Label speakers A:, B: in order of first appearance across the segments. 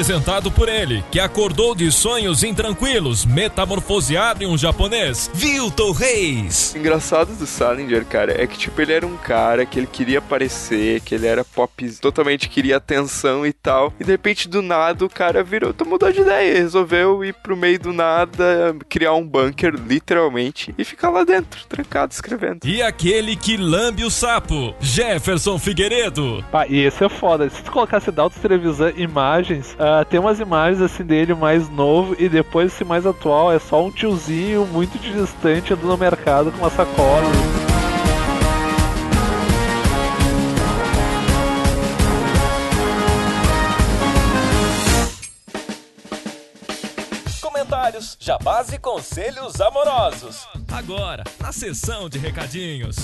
A: Apresentado por ele, que acordou de sonhos intranquilos, metamorfoseado em um japonês, Vilton Reis.
B: O engraçado do Salinger, cara, é que tipo, ele era um cara que ele queria aparecer, que ele era pop, totalmente queria atenção e tal. E de repente, do nada, o cara virou, mudou de ideia, resolveu ir pro meio do nada, criar um bunker, literalmente, e ficar lá dentro, trancado, escrevendo.
A: E aquele que lambe o sapo, Jefferson Figueiredo.
C: Pá, e esse é foda. Se tu colocasse Dalton Trevisan imagens, uh, tem umas imagens assim dele mais novo e depois esse mais atual é só um tiozinho muito distante andando no mercado com uma sacola.
A: Comentários, jabás e conselhos amorosos. Agora, na sessão de recadinhos.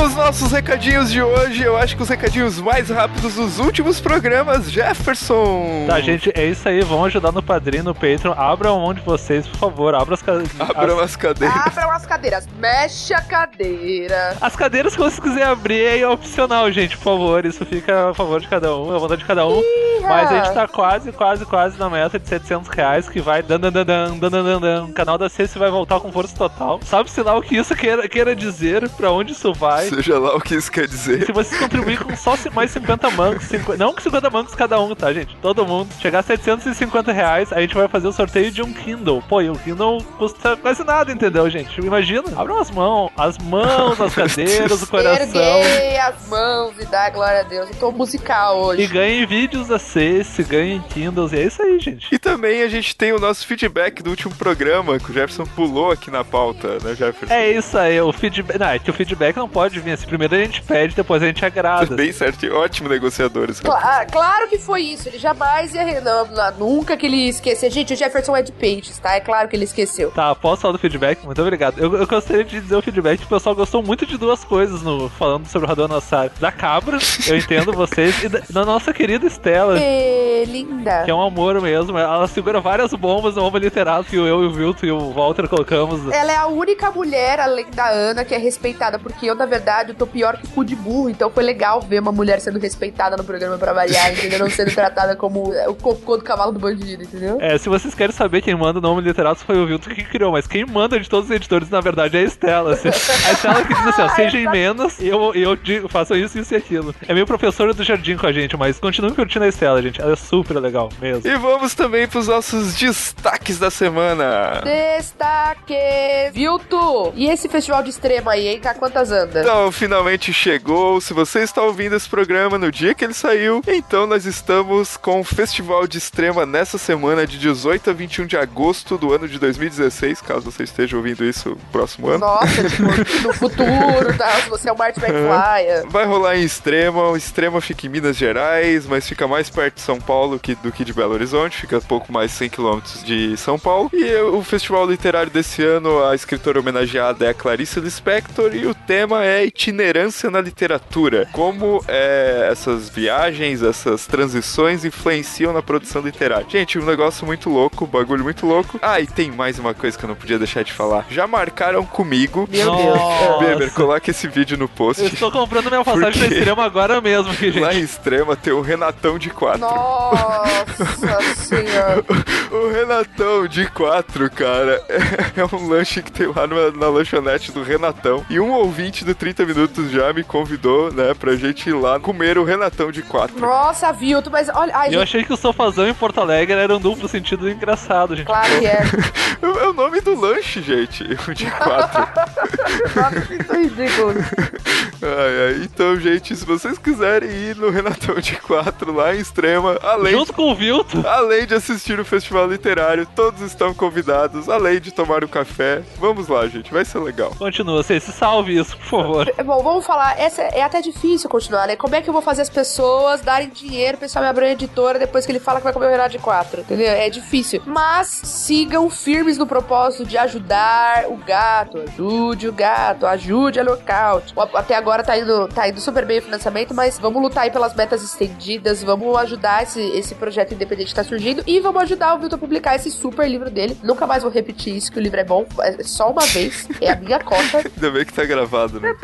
B: Nos nossos recadinhos de hoje, eu acho que os recadinhos mais rápidos dos últimos programas, Jefferson.
C: Tá, gente, é isso aí. Vão ajudar no padrinho, no Patreon. Abram mão de vocês, por favor. Abram as cadeiras.
B: Abram as cadeiras.
D: Abram as cadeiras. Mexe a cadeira.
C: As cadeiras que vocês quiserem abrir é opcional, gente, por favor. Isso fica a favor de cada um, a vontade de cada um. Iha. Mas a gente tá quase, quase, quase na meta de 700 reais, que vai dan dan dan dan dan dan dan. O canal da CC vai voltar com força total. Sabe-se lá o que isso queira, queira dizer, pra onde isso vai.
B: Seja lá o que isso quer dizer.
C: Se vocês contribuírem com só mais 50 mancos, 50, não com 50 mancos cada um, tá, gente? Todo mundo. Chegar a 750 reais, a gente vai fazer o sorteio de um Kindle. Pô, e o Kindle custa quase nada, entendeu, gente? Imagina. Abram as mãos, as mãos, as cadeiras, o coração.
D: Erguei as mãos e dá glória a Deus. Eu tô musical hoje.
C: E ganhem vídeos da CES, ganhem Kindles, e é isso aí, gente.
B: E também a gente tem o nosso feedback do último programa, que o Jefferson pulou aqui na pauta, né, Jefferson?
C: É isso aí, o feedback. Não, é que o feedback não pode vir assim. Primeiro a gente pede, depois a gente agrada.
B: Bem certo, ótimo negociadores.
D: Claro, claro que foi isso. Ele jamais ia. Não, não, nunca que ele esqueceu. Gente, o Jefferson é de peixes, tá? É claro que ele esqueceu.
C: Tá, posso falar do feedback? Muito obrigado. Eu, eu gostaria de dizer o feedback que o pessoal gostou muito de duas coisas no falando sobre o Radon Nassar. Da cabra, eu entendo vocês, e da, da, nossa querida Estela.
D: É, linda.
C: Que é um amor mesmo. Ela segura várias bombas no bomba literal que eu, o Vilto e o Walter colocamos.
D: Ela é a única mulher, além da Ana, que é respeitada, porque eu, na verdade, eu tô pior que cu de burro, então foi legal ver uma mulher sendo respeitada no programa pra variar, entendeu? Não sendo tratada como o cocô do cavalo do bandido, entendeu?
C: É, se vocês querem saber quem manda o nome literato foi o Vilton que criou, mas quem manda de todos os editores, na verdade, é a Estela. Assim. A Estela que diz assim, ó, seja em menos e eu, eu digo, faço isso, isso e aquilo. É meio professora do jardim com a gente, mas continue curtindo a Estela, gente. Ela é super legal mesmo.
B: E vamos também pros nossos destaques da semana.
D: Destaque! Vilto! E esse festival de extrema aí, hein? Tá quantas andas?
B: Então, finalmente chegou. Se você está ouvindo esse programa no dia que ele saiu, então nós estamos com o Festival de Extrema nessa semana de 18 a 21 de agosto do ano de 2016, caso você esteja ouvindo isso no próximo ano.
D: Nossa, tipo, no futuro, tá? Se você é o Martin McFly.
B: Vai rolar em Extrema. O Extrema fica em Minas Gerais, mas fica mais perto de São Paulo que, do que de Belo Horizonte. Fica pouco mais de 100 km de São Paulo. E o festival literário desse ano, a escritora homenageada é a Clarice Lispector e o tema é itinerância na literatura. Como é, essas viagens, essas transições influenciam na produção literária. Gente, um negócio muito louco, um bagulho muito louco. Ah, e tem mais uma coisa que eu não podia deixar de falar. Já marcaram comigo.
D: Meu Deus.
B: Beber, coloca esse vídeo no post.
C: Eu estou comprando minha passagem pra Extrema agora mesmo, gente.
B: Lá em Extrema tem o Renatão de 4.
D: Nossa senhora.
B: o Renatão de 4, cara, é, é um lanche que tem lá na, na lanchonete do Renatão. E um ouvinte do 30 Minutos já me convidou, né, pra gente ir lá comer o Renatão de 4.
D: Nossa, Vilto, mas olha. Ai,
C: Eu
D: gente,
C: achei que o sofazão em Porto Alegre era um duplo sentido engraçado, gente.
D: Claro que é.
B: É o nome do lanche, gente, o de 4.
D: Nossa, isso é ridículo.
B: Ai, ai. Então, gente, se vocês quiserem ir no Renatão de 4 lá em Extrema, além,
C: Junto com o Vilto.
B: além de assistir o festival literário, todos estão convidados, além de tomar um café. Vamos lá, gente, vai ser legal.
C: Continua, você se salve isso, por favor.
D: Bom, vamos falar. Essa é até difícil continuar, né? Como é que eu vou fazer as pessoas darem dinheiro pra esse homem abrir uma editora depois que ele fala que vai comer o Renato de 4? Entendeu? É difícil. Mas sigam firmes no propósito de ajudar o gato. Ajude o gato, ajude a lockout. Até agora tá indo, tá indo super bem o financiamento, mas vamos lutar aí pelas metas estendidas, vamos ajudar esse, esse projeto independente que tá surgindo e vamos ajudar o Vilton a publicar esse super livro dele. Nunca mais vou repetir isso, que o livro é bom. É só uma vez. É a minha cota.
B: Ainda bem que tá gravado, né?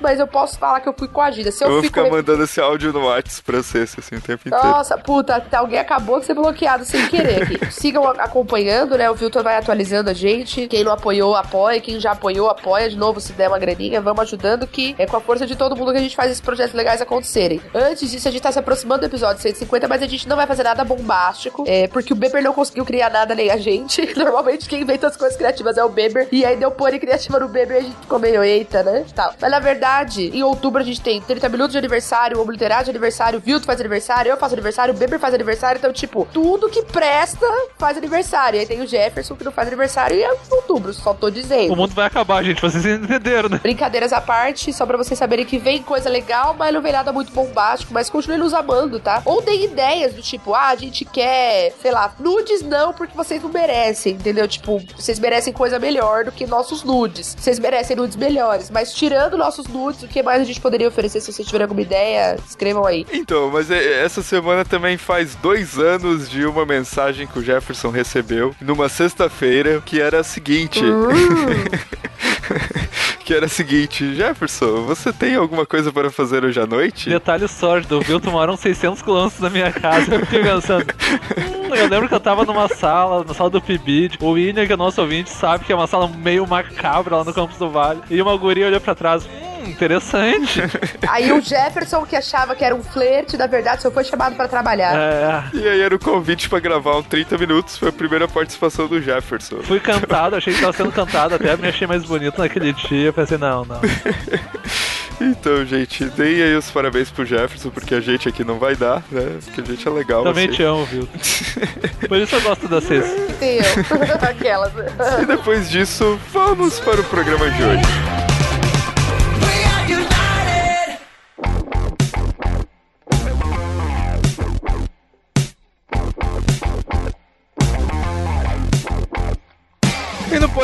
D: Mas eu posso falar que eu fui coagida. Se eu,
B: Eu vou
D: fico
B: ficar mandando esse áudio no WhatsApp pra vocês, assim, o tempo inteiro.
D: Nossa, puta, alguém acabou de ser bloqueado sem querer aqui. Sigam acompanhando, né? O Vilton vai atualizando a gente. Quem não apoiou, apoia. Quem já apoiou, apoia. De novo, se der uma graninha, vamos ajudando, que é com a força de todo mundo que a gente faz esses projetos legais acontecerem. Antes disso, a gente tá se aproximando do episódio 150, mas a gente não vai fazer nada bombástico, é, porque o Beber não conseguiu criar nada nem a gente. Normalmente quem inventa as coisas criativas é o Beber. E aí deu pôr criativa no Beber e a gente ficou meio eita, né? Tal. Mas na verdade, em outubro a gente tem 30 minutos de aniversário, o Obliterado de aniversário, o Vilto faz aniversário, eu faço aniversário, o Beber faz aniversário. Então, tipo, tudo que presta faz aniversário. E aí tem o Jefferson que não faz aniversário e é outubro, só tô dizendo.
C: O mundo vai acabar, gente, vocês entenderam, né?
D: Brincadeiras à parte, só pra vocês saberem que vem coisa legal, mas não vem nada muito bombástico, mas continue nos amando, tá? Ou deem ideias do tipo, ah, a gente quer, sei lá, nudes não, porque vocês não merecem, entendeu? Tipo, vocês merecem coisa melhor do que nossos nudes. Vocês merecem nudes melhores, mas tirando nossos nudes, o que mais a gente poderia oferecer? Se vocês tiverem alguma ideia, escrevam aí.
B: Então, mas é- essa semana também faz dois anos de uma mensagem que o Jefferson recebeu numa sexta-feira, que era a seguinte. que era a seguinte, Jefferson, você tem alguma coisa para fazer hoje à noite?
C: Detalhe sórdido, mora uns 600 quilômetros da minha casa. Eu fiquei pensando. Hum, eu lembro que eu tava numa sala, na sala do PIBID. O William, que é nosso ouvinte, sabe que é uma sala meio macabra lá no Campos do Vale. E uma guria olhou pra trás. Interessante.
D: Aí o Jefferson, que achava que era um flerte, na verdade só foi chamado pra trabalhar.
C: É,
B: E aí era o convite pra gravar um 30 minutos, foi a primeira participação do Jefferson.
C: fui cantado, achei que tava sendo cantado, até me achei mais bonito naquele dia. Pensei, não, não.
B: Então, gente, deem aí os parabéns pro Jefferson, porque a gente aqui não vai dar, né? Porque a gente é legal.
C: Também
B: assim.
C: te amo, Vilton. Por isso eu gosto da vocês.
D: Tem eu. Aquelas.
B: E depois disso, vamos para o programa de hoje.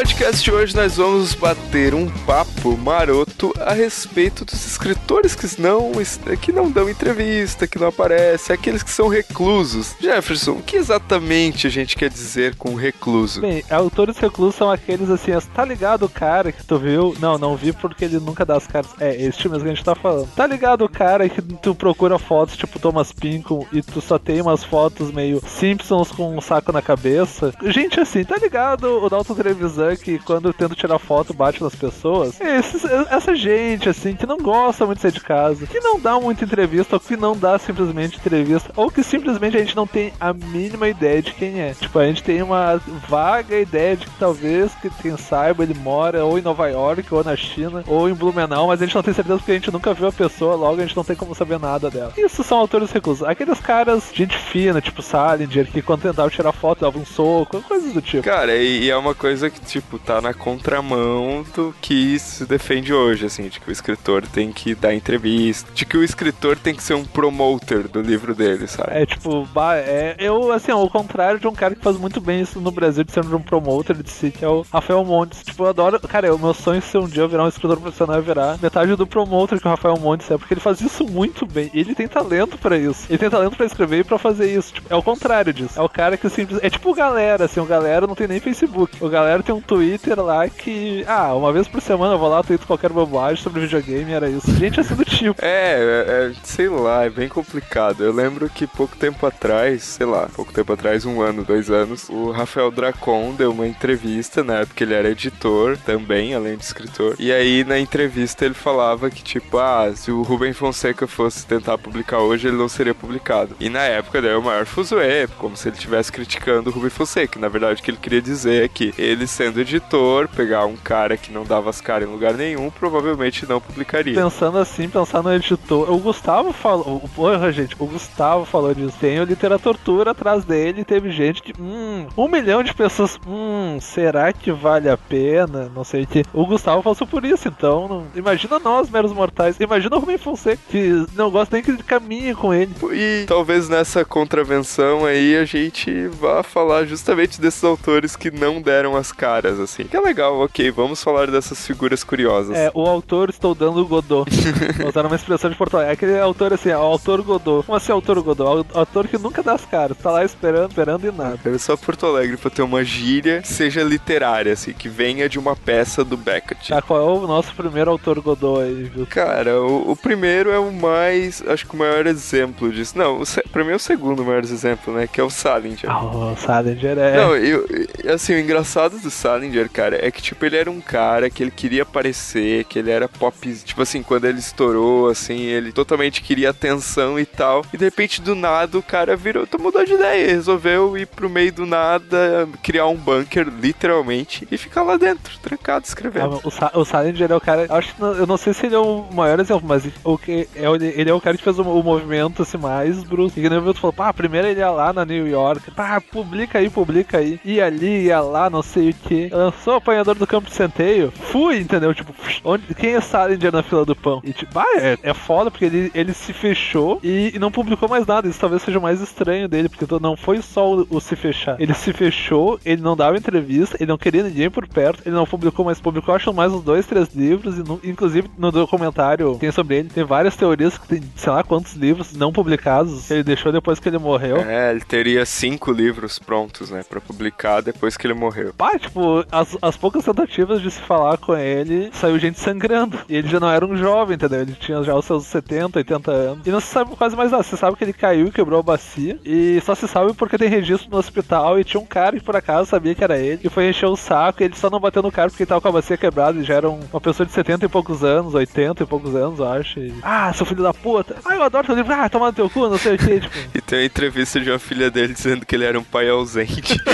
B: Podcast de hoje nós vamos bater um papo maroto a respeito dos escritores que não, que não dão entrevista, que não aparecem, aqueles que são reclusos. Jefferson, o que exatamente a gente quer dizer com recluso?
C: Bem, autores reclusos são aqueles assim, tá ligado o cara que tu viu? Não, não vi porque ele nunca dá as caras. É, esse mesmo que a gente tá falando. Tá ligado o cara que tu procura fotos tipo Thomas Pinkham e tu só tem umas fotos meio Simpsons com um saco na cabeça? Gente assim, tá ligado o Dalton Trevisan que quando eu tento tirar foto bate nas pessoas? Esses- essa gente assim, que não gosta muito de sair de casa, que não dá muita entrevista ou que não dá simplesmente entrevista, ou que simplesmente a gente não tem a mínima ideia de quem é. Tipo, a gente tem uma vaga ideia de que talvez, que quem saiba, ele mora ou em Nova York, ou na China, ou em Blumenau, mas a gente não tem certeza porque a gente nunca viu a pessoa, logo a gente não tem como saber nada dela. Isso são autores reclusos. Aqueles caras, gente fina, tipo Salinger, que quando tentava tirar foto dava um soco, coisas do tipo.
B: Cara, e é uma coisa que, tipo, tá na contramão do que se defende hoje, assim, de que o escritor tem que dar entrevista, de que o escritor tem que ser um promoter do livro dele, sabe?
C: É tipo, é, eu, assim, ao contrário de um cara que faz muito bem isso no Brasil, de ser um promoter de si, que é o Rafael Montes. Tipo, eu adoro. Cara, o meu sonho é ser um dia eu virar um escritor profissional e virar metade do promoter que o Rafael Montes é, porque ele faz isso muito bem. Ele tem talento pra isso. Ele tem talento pra escrever e pra fazer isso. Tipo, é o contrário disso. É o cara que simplesmente. É tipo galera, assim, o galera não tem nem Facebook. O galera tem um Twitter lá que. Ah, uma vez por semana eu vou lá, tweeto qualquer bobagem sobre videogame era isso. Gente assim do tipo.
B: É, é, é, sei lá, é bem complicado. Eu lembro que pouco tempo atrás, sei lá, pouco tempo atrás, um ano, dois anos, o Rafael Dracon deu uma entrevista, na época ele era editor também, além de escritor. E aí na entrevista ele falava que, tipo, ah, se o Rubem Fonseca fosse tentar publicar hoje, ele não seria publicado. E na época deu o maior fuzuê, como se ele estivesse criticando o Rubem Fonseca. Na verdade, o que ele queria dizer é que ele ele sendo editor, pegar um cara que não dava as caras em lugar nenhum, provavelmente não publicaria.
C: Pensando assim, pensar no editor. O Gustavo falou. Porra, gente, o Gustavo falou disso. Tem o Literatura atrás dele. Teve gente que. Hum, um milhão de pessoas. Hum, será que vale a pena? Não sei o que. O Gustavo passou por isso, então. Não... Imagina nós, meros mortais. Imagina o Rubem Fonseca, que não gosta nem que ele caminhe com ele.
B: E talvez nessa contravenção aí a gente vá falar justamente desses autores que não deram as caras, assim. Que é legal, ok, vamos falar dessas figuras curiosas.
C: É, o autor estou dando o Godot. Usando uma expressão de Porto Alegre. É aquele autor assim, o autor Godot. Como assim, autor Godot? O autor que nunca dá as caras. Tá lá esperando, esperando e nada.
B: É só Porto Alegre pra ter uma gíria que seja literária, assim, que venha de uma peça do Beckett.
C: Tá, qual é o nosso primeiro autor Godot aí, viu?
B: Cara, o, o primeiro é o mais, acho que o maior exemplo disso. Não, o, pra mim é o segundo maior exemplo, né? Que é o Salinger.
C: Ah, o Salinger é.
B: Não, eu- assim, o engraçado do Salinger, cara, é que, tipo, ele era um cara que ele queria aparecer, que ele era pop, tipo assim, quando ele estourou, assim, ele totalmente queria atenção e tal, e de repente, do nada, o cara virou, então mudou de ideia, resolveu ir pro meio do nada, criar um bunker, literalmente, e ficar lá dentro, trancado,
C: Ah,
B: escrevendo.
C: o, Sa o Salinger é o cara. Acho que eu não sei se ele é o maior exemplo, mas o que é, ele é o cara que fez o, o movimento assim, mais bruto. E que nem o falou, pá, primeiro ele ia lá na New York, pá, publica aí, publica aí. Ia ali, ia lá, não sei o que. Lançou o apanhador do campo de centeio. Fui, entendeu? Tipo, onde, quem é Salinger na fila do pão? E tipo, ah, é, é foda porque ele, ele se fechou e, e não publicou mais nada. Isso talvez seja o mais estranho dele, porque não foi só o, o se fechar. Ele se fechou, ele não dava entrevista, ele não queria ninguém por perto, ele não publicou, mas publicou acho mais uns dois, três livros, e no- inclusive no documentário tem sobre ele, tem várias teorias que tem sei lá quantos livros não publicados ele deixou depois que ele morreu.
B: É, ele teria cinco livros prontos, né, pra publicar depois que ele morreu.
C: Pá, tipo, as, as poucas tentativas de se falar com ele, saiu gente sangrando. E ele já não era um jovem, entendeu? Ele tinha já os seus 70, 80 anos. E não se sabe quase mais nada. Você sabe que ele caiu e quebrou a bacia. E só se sabe porque tem registro no hospital. E tinha um cara que por acaso sabia que era ele. E foi encher o saco. E ele só não bateu no cara porque ele tava com a bacia quebrada. E já era um- uma pessoa de 70 e poucos anos, 80 e poucos anos, eu acho. E, ah, seu filho da puta. Ah, eu adoro teu livro. Ah, toma no teu cu, não sei o que. Tipo.
B: E tem uma entrevista de uma filha dele dizendo que ele era um pai ausente.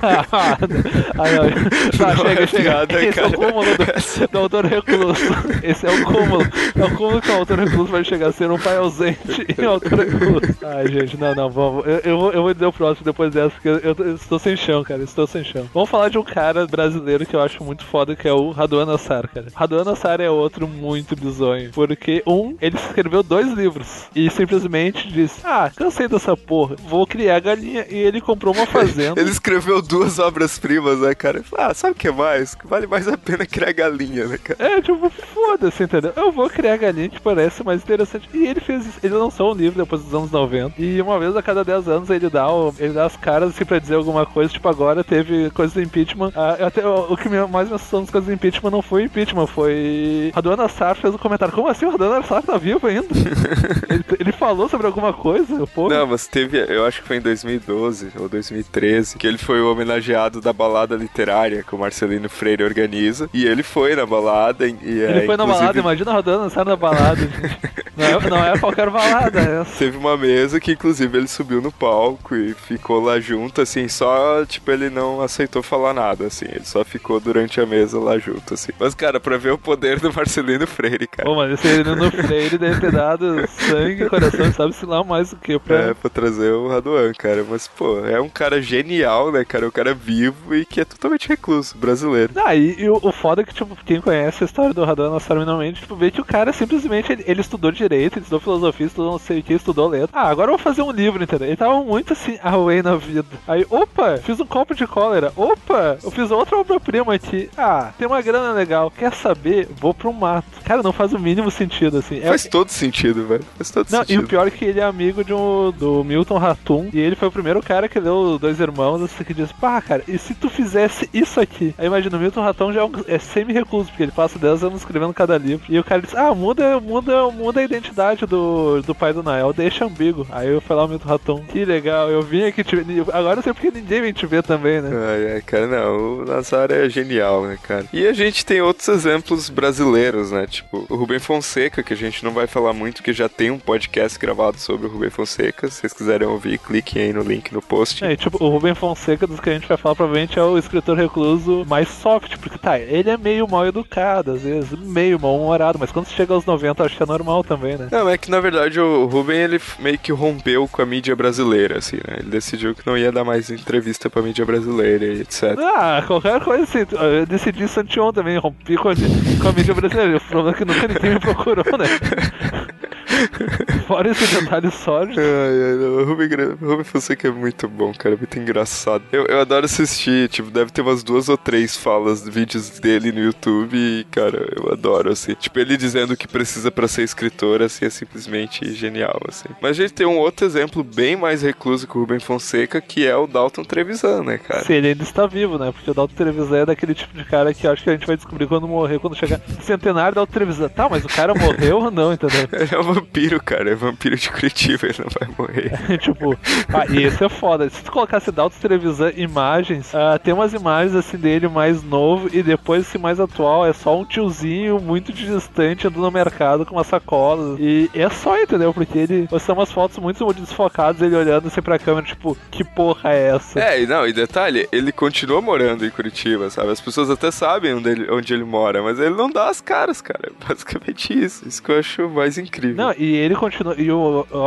C: ah, não. Tá, chega,
B: é
C: chega. Esse é o
B: cara.
C: cúmulo do, do autor recluso. Esse é o cúmulo. É o cúmulo que o autor recluso vai chegar a ser um pai ausente e um autor recluso. Ai, gente, não, não, vamos. Eu, eu, vou, eu vou dizer o próximo depois dessa, porque eu, eu estou sem chão, cara. Estou sem chão. Vamos falar de um cara brasileiro que eu acho muito foda, que é o Raduan Nassar, cara. Raduan Nassar é outro muito bizonho. Porque, um, ele escreveu dois livros e simplesmente disse: Ah, cansei dessa porra, vou criar galinha. E ele comprou uma fazenda.
B: Ele escreveu duas obras-primas, né, cara? Ah, sabe o que mais? Vale mais a pena criar galinha, né, cara?
C: É, tipo, foda-se, entendeu? Eu vou criar galinha que parece mais interessante. E ele fez isso. Ele lançou um livro depois dos anos 90. E uma vez a cada 10 anos ele dá, o- ele dá as caras assim pra dizer alguma coisa. Tipo, agora teve coisa do impeachment. Ah, até, o, o que mais me assustou nas coisas do impeachment não foi o impeachment, foi. A dona Sar fez um comentário. Como assim? A dona Sar tá viva ainda? ele, ele falou sobre alguma coisa? Pô,
B: Não, mas teve, eu acho que foi em 2012 ou 2013, que ele foi o homenageado da balada literária que o Marcelino Freire organiza. E ele foi na balada. E,
C: ele
B: é,
C: foi na
B: inclusive,
C: balada, imagina a dona Sar na balada. Não é, não é qualquer balada, é essa.
B: Teve uma mesa que, inclusive, ele subiu no palco e ficou lá junto, assim, só, tipo, ele não aceitou falar nada, assim, ele só ficou durante a mesa lá junto, assim. Mas, cara, pra ver o poder do Marcelino Freire, cara.
C: Pô, mano, esse Irino Freire deve ter dado sangue, coração, sabe-se lá mais o que pra...
B: É, pra trazer o Raduan, cara. Mas, pô, é um cara genial, né, cara? É um cara vivo e que é totalmente recluso, brasileiro.
C: Ah, e, e o, o foda é que, tipo, quem conhece a história do Radon Nassar minimamente, tipo, vê que o cara simplesmente, ele, ele estudou direito, ele estudou filosofia, estudou não sei o que, estudou letra. Ah, agora eu vou fazer um livro, entendeu? Ele tava muito assim, away na vida. Aí, opa, fiz um copo de cólera. Opa, eu fiz outra obra-prima aqui. Ah, tem uma grana legal. Quer saber? Vou pro mato. Cara, não faz o mínimo sentido, assim. É-
B: Faz todo sentido, velho. Faz todo
C: Não, e
B: sentido.
C: o pior é que ele é amigo de um, do Milton Ratum. E ele foi o primeiro cara que deu dois irmãos, assim, que disse, pá, cara, e se tu fizesse isso aqui? Aí imagina, o Milton Ratum já é, um- é semi-recluso, porque ele passa 10 anos escrevendo cada livro. E o cara disse, ah, muda, muda, muda a identidade do, do pai do Nael, deixa ambíguo. Aí eu falei lá o Raton, que legal, eu vim aqui te ver. Agora eu sei porque ninguém vem te ver também, né?
B: Ai, ai, cara, não, o Nazar é genial, né, cara? E a gente tem outros exemplos brasileiros, né? Tipo, o Rubem Fonseca, que a gente não vai falar muito, que já tem um podcast gravado sobre o Rubem Fonseca. Se vocês quiserem ouvir, cliquem aí no link no post.
C: É, tipo, o Rubem Fonseca, dos que a gente vai falar, provavelmente é o escritor recluso mais soft, porque tá, ele é meio mal educado, às vezes, meio mal-humorado, mas quando chega aos 90, acho que é normal também, né?
B: Não, é que na verdade o Rubem ele meio que rompeu com a mídia brasileira, assim, né? Ele decidiu que não ia dar mais entrevista pra mídia brasileira e etc.
C: Ah, qualquer coisa assim. Eu decidi isso anteontem também, rompi com a, com a mídia brasileira. O problema é que nunca ninguém me procurou, né? Fora esse detalhe sólido.
B: Ai, ai, não, o Rubem, Rubem Fonseca é muito bom, cara, muito engraçado. Eu, eu adoro assistir, tipo, deve ter umas duas ou três falas, vídeos dele no YouTube e, cara, eu adoro, assim. Tipo, ele dizendo o que precisa pra ser escritor, assim, é simplesmente genial, assim. Mas a gente tem um outro exemplo bem mais recluso que o Rubem Fonseca, que é o Dalton Trevisan, né, cara?
C: Se ele ainda está vivo, né? Porque o Dalton Trevisan é daquele tipo de cara que eu acho que a gente vai descobrir quando morrer, quando chegar centenário do Dalton Trevisan. Tá, mas o cara morreu ou não, entendeu?
B: Ele é um vampiro, cara, é vampiro de Curitiba, ele não vai morrer.
C: tipo, ah, e isso é foda. Se tu colocasse Dalton Trevisan imagens, ah, tem umas imagens assim dele mais novo e depois esse mais atual é só um tiozinho muito distante andando no mercado com uma sacola. E é só, entendeu? Porque ele. São umas fotos muito desfocadas, ele olhando assim pra câmera, tipo, que porra é essa?
B: É, e não, e detalhe, ele continua morando em Curitiba, sabe? As pessoas até sabem onde ele, onde ele mora, mas ele não dá as caras, cara. É basicamente isso. Isso que eu acho mais incrível.
C: Não, e ele continua. E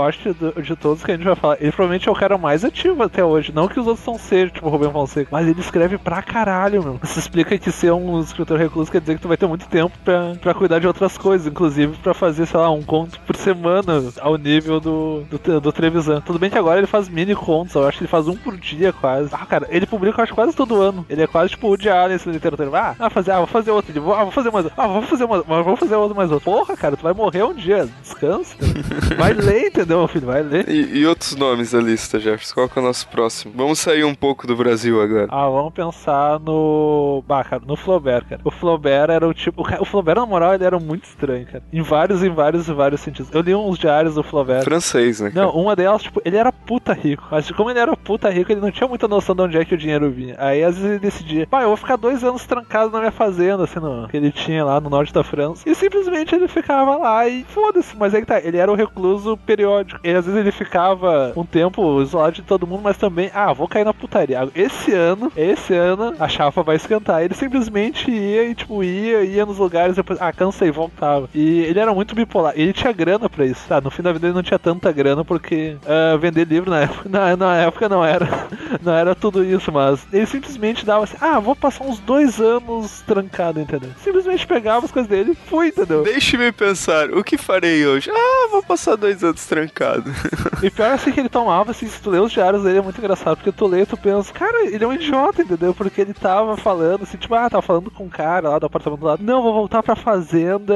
C: acho que de, todos que a gente vai falar, ele provavelmente é o cara mais ativo até hoje. Não que os outros não sejam, tipo o Rubem Fonseca, mas ele escreve pra caralho, meu. Isso explica que ser um escritor recluso quer dizer que tu vai ter muito tempo pra, pra cuidar de outras coisas, inclusive pra fazer, sei lá, um conto por semana ao nível do, do, do Trevisan. Tudo bem que agora ele faz mini contos, eu acho que ele faz um por dia quase. Ah, cara, ele publica, eu acho, quase todo ano. Ele é quase tipo o Allen, esse literatura. Ah, ah, fazer, ah, vou fazer outro. Vou, ah, vou fazer mais. Ah, vou fazer mais. Vou fazer outro mais outro. Porra, cara, tu vai morrer um dia. Descansa. Vai ler, entendeu, meu filho? Vai ler.
B: E, e outros nomes da lista, Jefferson? Qual que é o nosso próximo? Vamos sair um pouco do Brasil agora.
C: Ah, vamos pensar no. Bah, cara, no Flaubert, cara. O Flaubert era o tipo. O, Flaubert, na moral, ele era muito estranho, cara. Em vários, em vários, em vários sentidos. Eu li uns diários do Flaubert.
B: Francês, né? cara?
C: Não, uma delas, tipo, ele era puta rico. Mas como ele era puta rico, ele não tinha muita noção de onde é que o dinheiro vinha. Aí às vezes ele decidia, pá, eu vou ficar dois anos trancado na minha fazenda, assim, no, que ele tinha lá no norte da França. E simplesmente ele ficava lá e foda-se. Mas aí que tá, ele era o recluso periódico. E às vezes ele ficava um tempo isolado de todo mundo, mas também, ah, vou cair na putaria. Esse ano, esse ano, a chapa vai esquentar. Ele simplesmente ia e, tipo, ia, ia nos lugares, depois, ah, cansei, voltava. E ele era muito bipolar. Ele tinha grana pra isso. Tá, no fim da vida ele não tinha tanta grana porque ah, vender livro na época, na, na época não era, não era tudo isso, mas ele simplesmente dava assim, ah, vou passar uns dois anos trancado, entendeu? Simplesmente pegava as coisas dele e fui, entendeu?
B: Deixe-me pensar, o que farei hoje? Ah, vou passar dois anos trancado.
C: E pior assim que ele tomava, assim, se tu lê os diários dele é muito engraçado, porque tu lê e tu pensa, cara, ele é um idiota, entendeu? Porque ele tava falando assim, tipo, ah, tava falando com um cara lá do apartamento do lado, não, vou voltar pra fazenda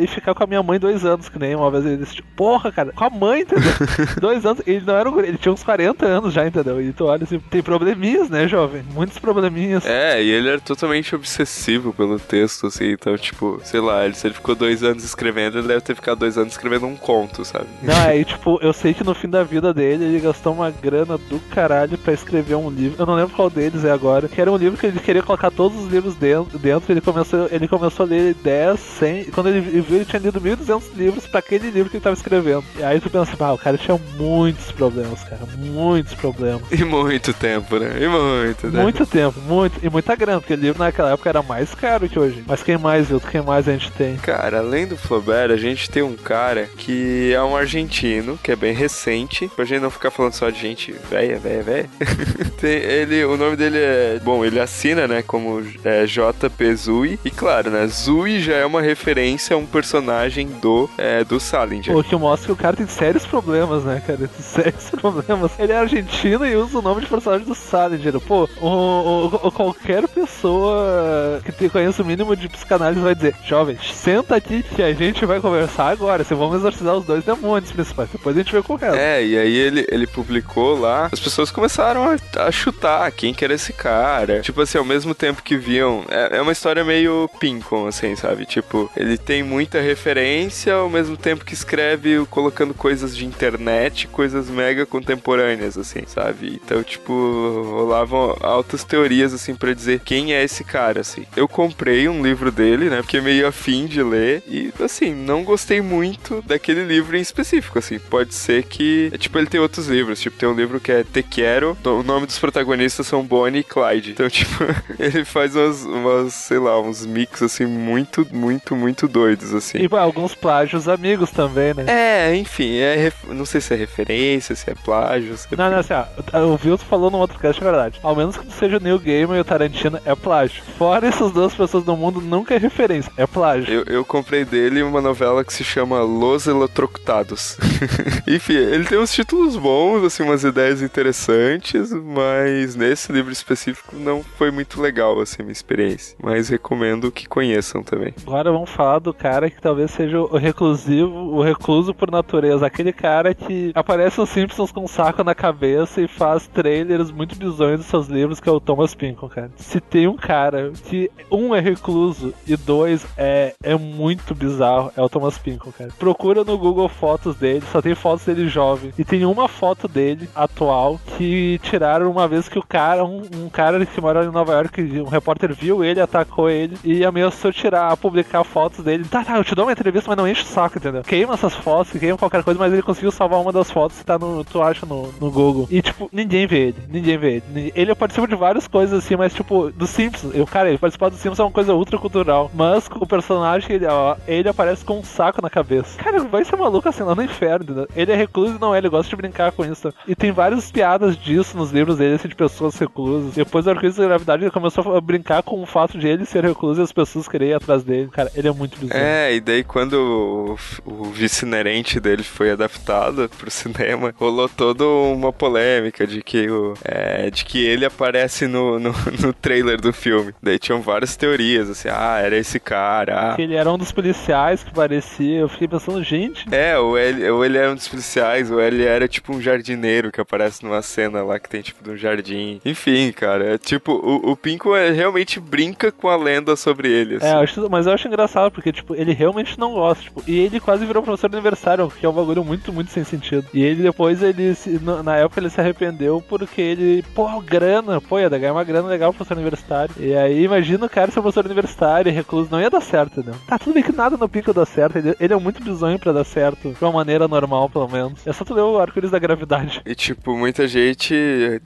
C: e ficar com a minha mãe dois anos, que nem uma vez ele disse, tipo, porra, cara, com a mãe, entendeu? dois anos, ele não era um ele tinha uns 40 anos já, entendeu? E tu olha assim, tem probleminhas, né, jovem? Muitos probleminhas.
B: É, e ele era totalmente obsessivo pelo texto, assim, então, tipo, sei lá, ele, se ele ficou dois anos escrevendo, ele deve ter ficado dois anos escrevendo um conto, sabe?
C: Não, aí, tipo, eu sei que no fim da vida dele ele gastou uma grana do caralho pra escrever um livro. Eu não lembro qual deles é agora. Que era um livro que ele queria colocar todos os livros dentro. dentro ele, começou, ele começou a ler 10, 100. E quando ele viu, ele tinha lido 1.200 livros pra aquele livro que ele tava escrevendo. E aí tu pensa, ah, o cara tinha muitos problemas, cara. Muitos problemas.
B: E muito tempo, né? E muito, né?
C: Muito tempo, muito. E muita grana, porque o livro naquela época era mais caro que hoje. Mas quem mais, viu? Quem mais a gente tem?
B: Cara, além do Flaubert, a gente tem um cara que é um argentino, que é bem recente, pra gente não ficar falando só de gente velha, velha, velha. Ele, o nome dele é, bom, ele assina, né, como é, JP Zui, e claro, né, Zui já é uma referência a um personagem do é, do Salinger.
C: O que mostra que o cara tem sérios problemas, né, cara? Tem sérios problemas. Ele é argentino e usa o nome de personagem do Salinger. Pô, o- o- qualquer pessoa que te conheça o mínimo de psicanálise vai dizer: Jovem, senta aqui que a gente vai conversar agora. Se vamos exorcizar os dois demônios principais. Depois a gente vê com o resto.
B: É, e aí ele, ele publicou lá, as pessoas começaram a, a chutar quem que era esse cara. Tipo assim, ao mesmo tempo que viam. É, é uma história meio Pincon, assim, sabe? Tipo, ele tem muita referência, ao mesmo tempo que escreve colocando coisas de internet, coisas mega contemporâneas, assim, sabe? Então, tipo, rolavam altas teorias, assim, para dizer quem é esse cara, assim. Eu comprei um livro dele, né? Porque meio afim de ler. E, assim, não gostei muito daquele livro em específico, assim. Pode ser que. Tipo, ele tem outros livros. Tipo, tem um livro que é Te Quero. O nome dos protagonistas são Bonnie e Clyde. Então, tipo, ele faz umas, umas, sei lá, uns mix, assim, muito, muito, muito doidos, assim.
C: E alguns plágios amigos também, né?
B: É, enfim, é ref... não sei se é referência, se é plágio. Se é...
C: Não, não, assim, ó, o Vilto falou no outro cast, é verdade. Ao menos que seja o Neil Gaiman e o Tarantino, é plágio. Fora essas duas pessoas no mundo, nunca é referência, é plágio.
B: Eu, eu comprei dele uma novela que se chama Los Eletrocutados. enfim, ele tem uns títulos bons, assim, umas ideias interessantes, mas nesse livro específico não foi muito legal, assim, a minha experiência. Mas recomendo que conheçam também.
C: Agora vamos falar do cara que talvez seja o reclusivo, o recluso por natureza. Aquele cara que aparece nos Simpsons com um saco na cabeça e faz trailers muito bizonhos dos seus livros, que é o Thomas Pinkon, cara. Se tem um cara que, um, é recluso e dois, é, é muito bizarro, é o Thomas Pinkon, cara. Procura no Google fotos dele, só tem fotos dele jovem. E tem uma foto dele, atual, que tiraram uma vez que o cara, um, um cara que mora em Nova York, um repórter viu ele, atacou ele e ameaçou tirar, publicar fotos dele. Tá, tá, eu te dou uma entrevista, mas não enche o saco, entendeu? Queima essas fotos, queima qualquer coisa, mas ele conseguiu salvar uma das fotos que tá no, tu acha no, no Google. E, tipo, ninguém vê ele, ninguém vê ele. Ele participa de várias coisas assim, mas, tipo, do Simpsons. Eu, cara, ele participar do Simpsons é uma coisa ultra cultural. Mas o personagem, ele, ó, ele aparece com um saco na cabeça. Cara, vai ser maluco assim lá no inferno, entendeu? Ele é recluso, não é, ele gosta de brincar com isso. E tem várias piadas disso nos livros dele, assim, de pessoas reclusas. Depois da Arquivos da Gravidade, ele começou a brincar com o fato de ele ser recluso e as pessoas quererem ir atrás dele. Cara, ele é muito bizarro.
B: É, e daí quando o, o vice-inerente dele foi adaptado pro cinema, rolou toda uma polêmica de que, o, é, de que ele aparece no, no, no, trailer do filme. Daí tinham várias teorias, assim, ah, era esse cara. Ah.
C: Ele era um dos policiais que parecia. Eu fiquei pensando, gente.
B: É, ou ele, ele era um dos policiais, ou ele era tipo um jardineiro que aparece numa cena lá que tem tipo um jardim. Enfim, cara, é tipo, o, o Pinko é, realmente brinca com a lenda sobre ele. Assim.
C: É, eu acho, mas eu acho engraçado, porque, tipo, ele realmente não gosta. Tipo, e ele quase virou professor de aniversário, que é um bagulho muito, muito sem sentido. E ele depois, ele se, na época, ele se arrependeu porque ele, pô, grana, pô, ia ganhar uma grana legal pro professor universitário. E aí, imagina o cara ser professor universitário e recluso, não ia dar certo, né? Tá tudo bem que nada no Pico dá certo. Ele, ele é muito bizonho pra dar certo, de uma maneira normal, pelo menos. É só tu ler o arco-íris da gravidade.
B: E, tipo, muita gente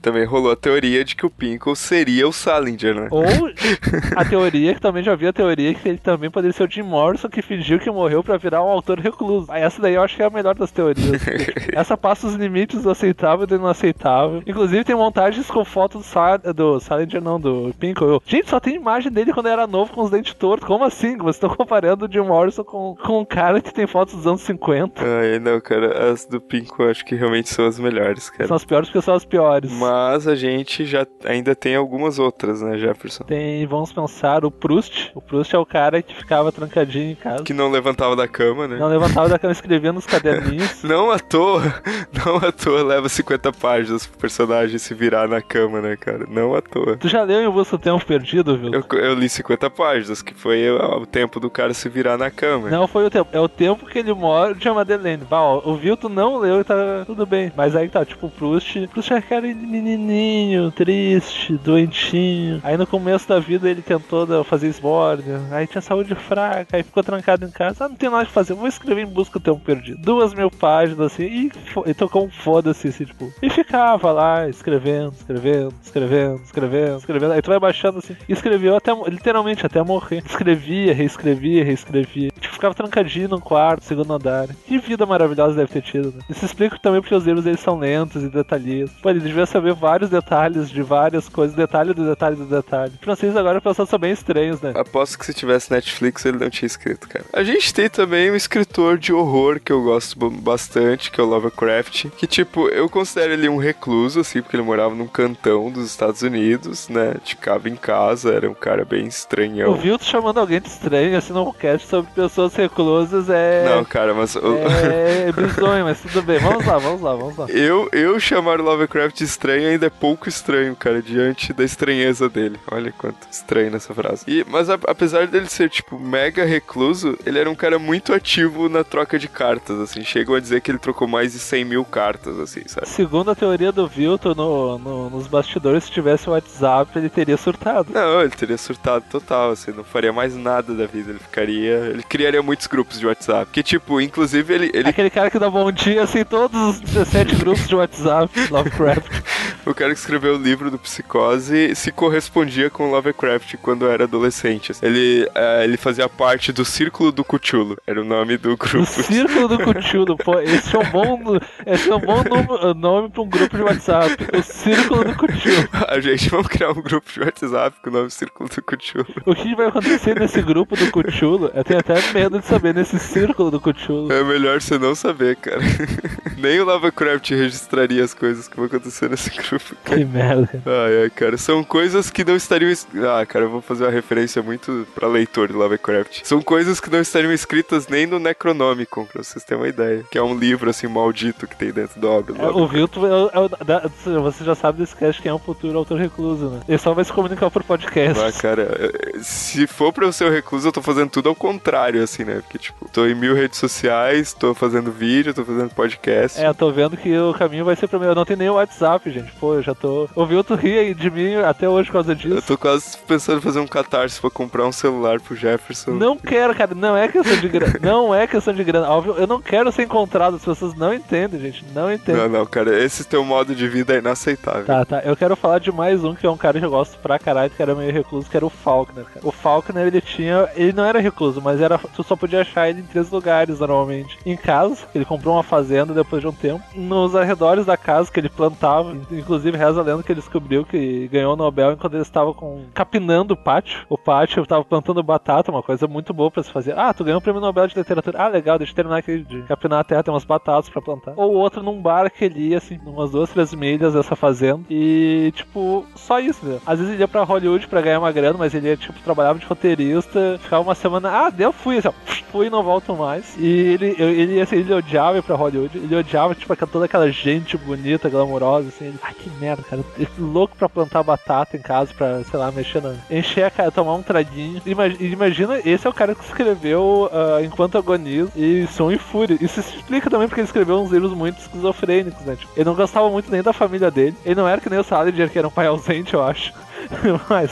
B: também rolou a teoria de que o Pinkle seria o Salinger, né?
C: Ou a teoria, que também já vi a teoria, que ele também poderia ser o Jim Morrison, que fingiu que morreu pra virar um autor recluso. Essa daí eu acho que é a melhor das teorias. Essa passa os limites do aceitável e do inaceitável. Inclusive tem montagens com fotos do, Sal do Salinger, não, do Pinkle. Gente, só tem imagem dele quando era novo com os dentes tortos. Como assim? Vocês estão comparando o Jim Morrison com, com um cara que tem fotos dos anos 50.
B: Ai, não, cara, as do Pinkle eu acho que realmente são as melhores, cara.
C: São as piores porque são as piores.
B: Mas a gente já ainda tem algumas outras, né, Jefferson?
C: Tem, vamos pensar, o Proust. O Proust é o cara que ficava trancadinho em casa.
B: Que não levantava da cama, né?
C: Não levantava da cama escrevendo nos caderninhos.
B: não à toa, não à toa leva 50 páginas pro personagem se virar na cama, né, cara? Não à toa.
C: Tu já leu em Busca do Tempo Perdido, viu?
B: Eu, eu, li 50 páginas, que foi o, tempo do cara se virar na cama.
C: Não foi o tempo, é o tempo que ele mora de Madeleine. Bah, ó, o Vilto não leu e tá tudo bem. Mas aí tá, tipo, o Proust. Proust é aquele menininho, triste, doentinho. Aí no começo da vida ele tentou fazer esbórnia. Aí tinha saúde fraca, aí ficou trancado em casa. Ah, não tem nada que fazer, vou escrever em busca do tempo perdido. Duas mil páginas assim, e, e tocou um foda-se, assim, tipo. E ficava lá, escrevendo, escrevendo, escrevendo, escrevendo, escrevendo. Aí tu vai baixando assim. Escreveu até, literalmente, até morrer. Escrevia, reescrevia, reescrevia. Tipo, ficava trancadinho no quarto, segundo andar. Que vida maravilhosa deve ter tido, né? Isso explica também porque os livros eles são lentos e detalhistas. Pô, ele devia saber vários detalhes de várias coisas, detalhe do detalhe do detalhe. Os franceses agora pensando são bem estranhos, né?
B: Aposto que se tivesse Netflix ele não tinha escrito, cara. A gente tem também um escritor de horror que eu gosto bastante, que é o Lovecraft, que tipo, eu considero ele um recluso, assim, porque ele morava num cantão dos Estados Unidos, né? Ficava em casa, era um cara bem estranhão.
C: Eu vi tu chamando alguém de estranho, assim, num cast sobre pessoas os reclusos é.
B: Não, cara, mas. o-
C: É bizonho, mas tudo bem. Vamos lá, vamos lá, vamos lá.
B: Eu, eu chamar o Lovecraft estranho ainda é pouco estranho, cara, diante da estranheza dele. Olha quanto estranho nessa frase. E, mas a- apesar dele ser, tipo, mega recluso, ele era um cara muito ativo na troca de cartas, assim. Chegam a dizer que ele trocou mais de 100 mil cartas, assim, sabe?
C: Segundo a teoria do Vilton, no, no- nos bastidores, se tivesse o WhatsApp, ele teria surtado.
B: Não, ele teria surtado total, assim, não faria mais nada da vida. Ele ficaria. Ele criaria muitos grupos de WhatsApp. Que, tipo, inclusive, ele, ele
C: Aquele cara que dá bom dia, assim, todos os 17 grupos de WhatsApp, Lovecraft.
B: O cara que escreveu o livro do Psicose se correspondia com Lovecraft quando era adolescente. Ele, eh, ele fazia parte do Círculo do Cthulhu, era o nome do
C: O
B: grupo.
C: Círculo do Cthulhu, pô, esse é um bom, esse é um bom nome, nome pra um grupo de WhatsApp. O Círculo do Cthulhu.
B: A gente vamos criar um grupo de WhatsApp com o nome Círculo do Cthulhu.
C: O que vai acontecer nesse grupo do Cthulhu? Eu tenho até medo de saber nesse Círculo do Cthulhu.
B: É melhor você não saber, cara. Nem o Lovecraft registraria as coisas que vão acontecer nesse grupo, cara.
C: Que merda.
B: Ai, ai, cara, são coisas que não estariam. es- Ah, cara, eu vou fazer uma referência muito pra leitor de Lovecraft. São coisas que não estariam escritas nem no Necronomicon, pra vocês terem uma ideia. Que é um livro, assim, maldito que tem dentro da obra. do
C: É, o Vilton, é o- é o- da- você já sabe desse cast quem é o futuro autor recluso, né? Ele só vai se comunicar por podcast.
B: Ah, cara, eh, se for pra eu ser o recluso, eu tô fazendo tudo ao contrário, assim, né? Porque, tipo, tô em mil redes sociais, tô fazendo vídeo, tô fazendo podcast.
C: É, eu tô vendo que o caminho vai ser pra mim. Eu não tenho nem o WhatsApp, gente. Pô, eu já tô. O Vilton ri de mim até hoje por causa
B: Eu
C: disso.
B: tô quase pensando em fazer um catarse pra comprar um celular pro Jefferson.
C: Não quero, cara. Não é questão de grana. Não é questão de grana. Óbvio, eu não quero ser encontrado. As pessoas não entendem, gente. Não entendem.
B: Não, não, cara, esse teu modo de vida é inaceitável.
C: Tá, tá. Eu quero falar de mais um que é um cara que eu gosto pra caralho, que era meio recluso, que era o Faulkner, cara. O Faulkner, ele tinha. Ele não era recluso, mas era. Tu só podia achar ele em três lugares normalmente. Em casa, ele comprou uma fazenda depois de um tempo. Nos arredores da casa que ele plantava. Inclusive, reza a lenda que ele descobriu que ganhou o Nobel enquanto ele estava com. capinando o pátio. O pátio tava plantando batata, uma coisa muito boa pra se fazer. Ah, tu ganhou o prêmio Nobel de literatura. Ah, legal, deixa eu terminar aqui de capinar a terra, tem umas batatas pra plantar. Ou outro num bar que ele ia, assim, umas duas, três milhas dessa fazenda. E, tipo, só isso, né? Às vezes ele ia pra Hollywood pra ganhar uma grana, mas ele, ia, tipo, trabalhava de roteirista, ficava uma semana. Ah, deu, fui, assim, ó, fui não volto mais. E ele, ele, assim, ele odiava ir pra Hollywood, ele odiava, tipo, toda aquela gente bonita, glamourosa, assim. Ele, ai, que merda, cara. Ele louco pra plantar batata em casa, pra, sei lá, mexer na. encher a cara, tomar um traguinho. Imagina, esse é o cara que escreveu ah, Enquanto Agonizo e Som e Fúria. Isso explica também porque ele escreveu uns livros muito esquizofrênicos, né? Tipo, ele não gostava muito nem da família dele. Ele não era que nem o Salinger, que era um pai ausente, eu acho. Mas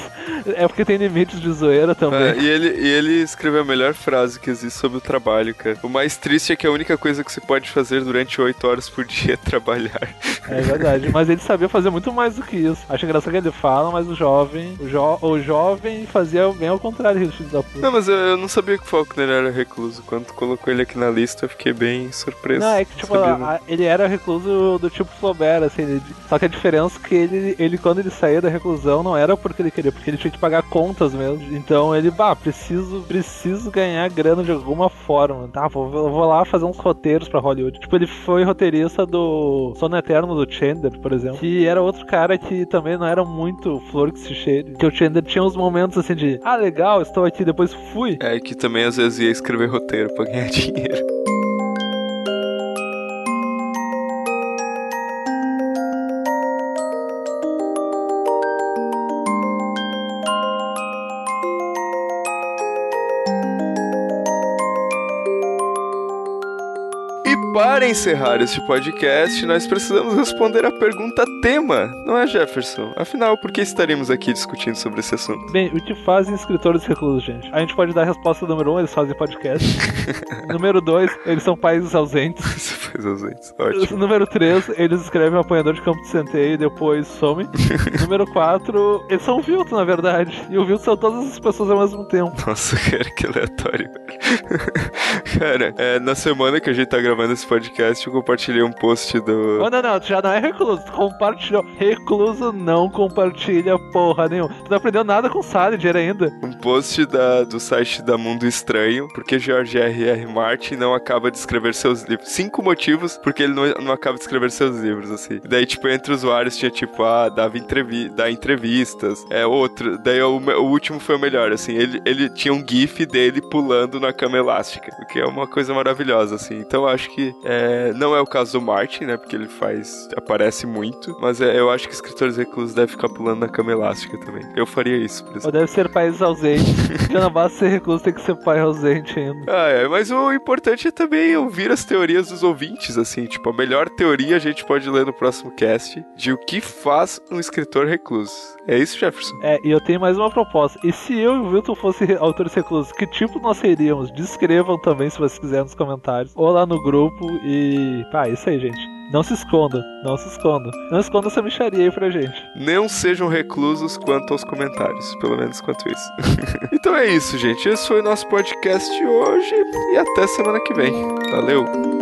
C: é porque tem limites de zoeira também.
B: É, e, ele, e ele escreveu a melhor frase que existe sobre o trabalho, cara. O mais triste é que a única coisa que você pode fazer durante oito horas por dia é trabalhar.
C: É verdade, mas ele sabia fazer muito mais do que isso. Acho engraçado que ele fala, mas o jovem, o, jo o jovem fazia bem ao contrário do filho da puta.
B: Não, mas eu, eu não sabia que o Faulkner era recluso. Quando colocou ele aqui na lista, eu fiquei bem surpreso.
C: Não, é que tipo,
B: Sabia, não.
C: a- ele era recluso do tipo Flaubert, assim, ele- só que a diferença é que ele, ele, quando ele saía da reclusão, não era porque ele queria, porque ele tinha que pagar contas mesmo. Então ele, bah, preciso, preciso ganhar grana de alguma forma. Tá, vou, vou lá fazer uns roteiros pra Hollywood. Tipo, ele foi roteirista do Sono Eterno do Chandler, por exemplo. Que era outro cara que também não era muito flor que se cheire. Que o Chandler tinha uns momentos assim de, ah, legal, estou aqui, depois fui.
B: É que também às vezes ia escrever roteiro pra ganhar dinheiro. Para encerrar este podcast, nós precisamos responder a pergunta tema, não é, Jefferson? Afinal, por que estaremos aqui discutindo sobre esse assunto?
C: Bem, o que fazem escritores reclusos, gente? A gente pode dar a resposta número um, eles fazem podcast. número dois, eles são países ausentes.
B: Ótimo.
C: Número 3, eles escrevem um apanhador de campo de centeio e depois somem. Número 4, eles são Vilto, na verdade. E o Vilto são todas as pessoas ao mesmo tempo.
B: Nossa, cara, que aleatório, velho. cara, é, na semana que a gente tá gravando esse podcast, eu compartilhei um post do.
C: Oh, não, não, tu já não é recluso. Tu compartilhou. Recluso não compartilha porra nenhuma. Tu não aprendeu nada com Salinger ainda.
B: Um post da, do site da Mundo Estranho, porque George R. R. Martin não acaba de escrever seus livros. Cinco motivos porque ele não, não acaba de escrever seus livros, assim. Daí, tipo, entre usuários tinha, tipo, ah, dava entrevi dá entrevistas. É outro. Daí o, o último foi o melhor, assim. Ele, ele tinha um GIF dele pulando na cama elástica, o que é uma coisa maravilhosa, assim. Então acho que é, não é o caso do Martin, né? Porque ele faz. aparece muito. Mas é, eu acho que escritores reclusos devem ficar pulando na cama elástica também. Eu faria isso, por exemplo.
C: Ou deve ser pais ausentes. Já não basta ser recluso, tem que ser pai ausente ainda.
B: Ah, é, mas o importante é também ouvir as teorias dos ouvintes, assim. Tipo, a melhor teoria a gente pode ler no próximo cast de o que faz um escritor recluso. É isso, Jefferson?
C: É, e eu tenho mais uma proposta. E se eu e o Wilton fossem autores reclusos, que tipo nós seríamos? Descrevam também, se vocês quiserem, nos comentários. Ou lá no grupo e. Pá, isso aí, gente. Não se escondam, não se escondam. Não escondam essa micharia aí pra gente.
B: Não sejam reclusos quanto aos comentários, pelo menos quanto isso. então é isso, gente. Esse foi o nosso podcast hoje e até semana que vem. Valeu!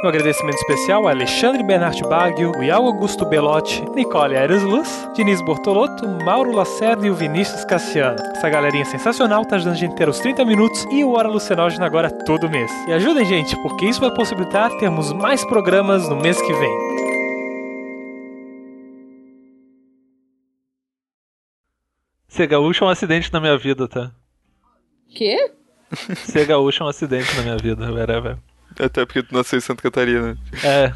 E: Um agradecimento especial a Alexandre Bernard Baggio, o Iago Augusto Belotti, Nicole Aires Luz, Diniz Bortolotto, Mauro Lacerda e o Vinícius Cassiano. Essa galerinha sensacional tá ajudando a gente a ter os 30 minutos e o Hora Lucenógena agora todo mês. E ajudem, gente, porque isso vai possibilitar termos mais programas no mês que vem.
C: Ser gaúcho é um acidente na minha vida, tá?
D: Quê?
C: Ser gaúcho é um acidente na minha vida, whatever.
B: Até porque tu nasceu em Santa Catarina.
C: É.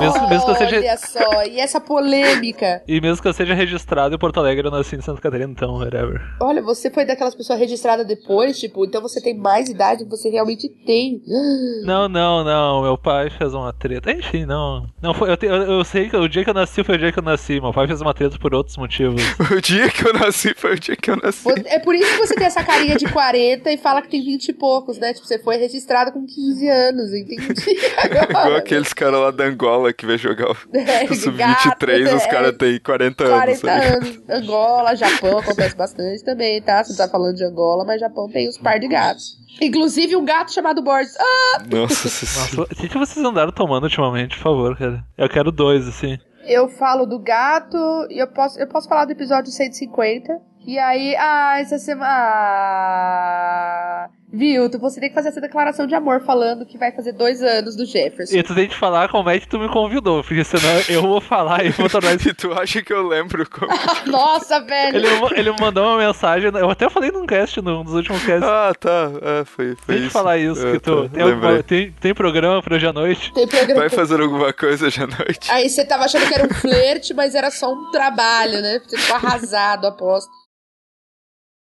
C: mesmo, mesmo que eu seja.
D: Olha só, e essa polêmica?
C: E mesmo que eu seja registrado em Porto Alegre, eu nasci em Santa Catarina, então, whatever.
D: Olha, você foi daquelas pessoas registradas depois, tipo, então você tem mais idade que você realmente tem.
C: Não, não, não. Meu pai fez uma treta. Enfim, não. Não foi. Eu, te- eu, eu sei que o dia que eu nasci foi o dia que eu nasci. Meu pai fez uma treta por outros motivos.
B: O dia que eu nasci foi o dia que eu nasci.
D: É por isso que você tem essa carinha de 40 e fala que tem 20 e poucos, né? Tipo, você foi registrado com 15 anos, entendi. Agora,
B: Igual aqueles caras lá da Angola que vai jogar o
D: É,
B: o Sub-23,
D: gato,
B: os
D: é.
B: caras têm 40 anos.
D: 40
B: sabe?
D: anos. Angola, Japão acontece bastante também, tá? Você tá falando de Angola, mas Japão tem os par de gatos. Inclusive um gato chamado Borges. Ah,
B: Nossa, senhora.
C: Nossa, o que, que vocês andaram tomando ultimamente, por favor, cara? Eu quero dois, assim.
D: eu falo do gato e eu posso, eu posso falar do episódio 150. E aí, ah, essa semana. Ah, viu? Tu- Você tem que fazer essa declaração de amor falando que vai fazer dois anos do Jefferson.
C: E tu tem que falar como é que tu me convidou, porque senão eu vou falar e vou tornar isso.
B: E tu acha que eu lembro como...
D: Nossa, velho!
C: Ele, me- ele mandou uma mensagem, eu até falei num cast, num dos últimos casts.
B: Ah, tá. É, foi, foi
C: tem que
B: isso.
C: falar isso,
B: É,
C: que tu
B: tá,
C: tem, alguma- tem, tem programa pra hoje à noite.
D: Tem programa.
B: Vai fazer alguma coisa hoje à noite?
D: Aí você tava achando que era um flerte, mas era só um trabalho, né? Você ficou arrasado, aposto.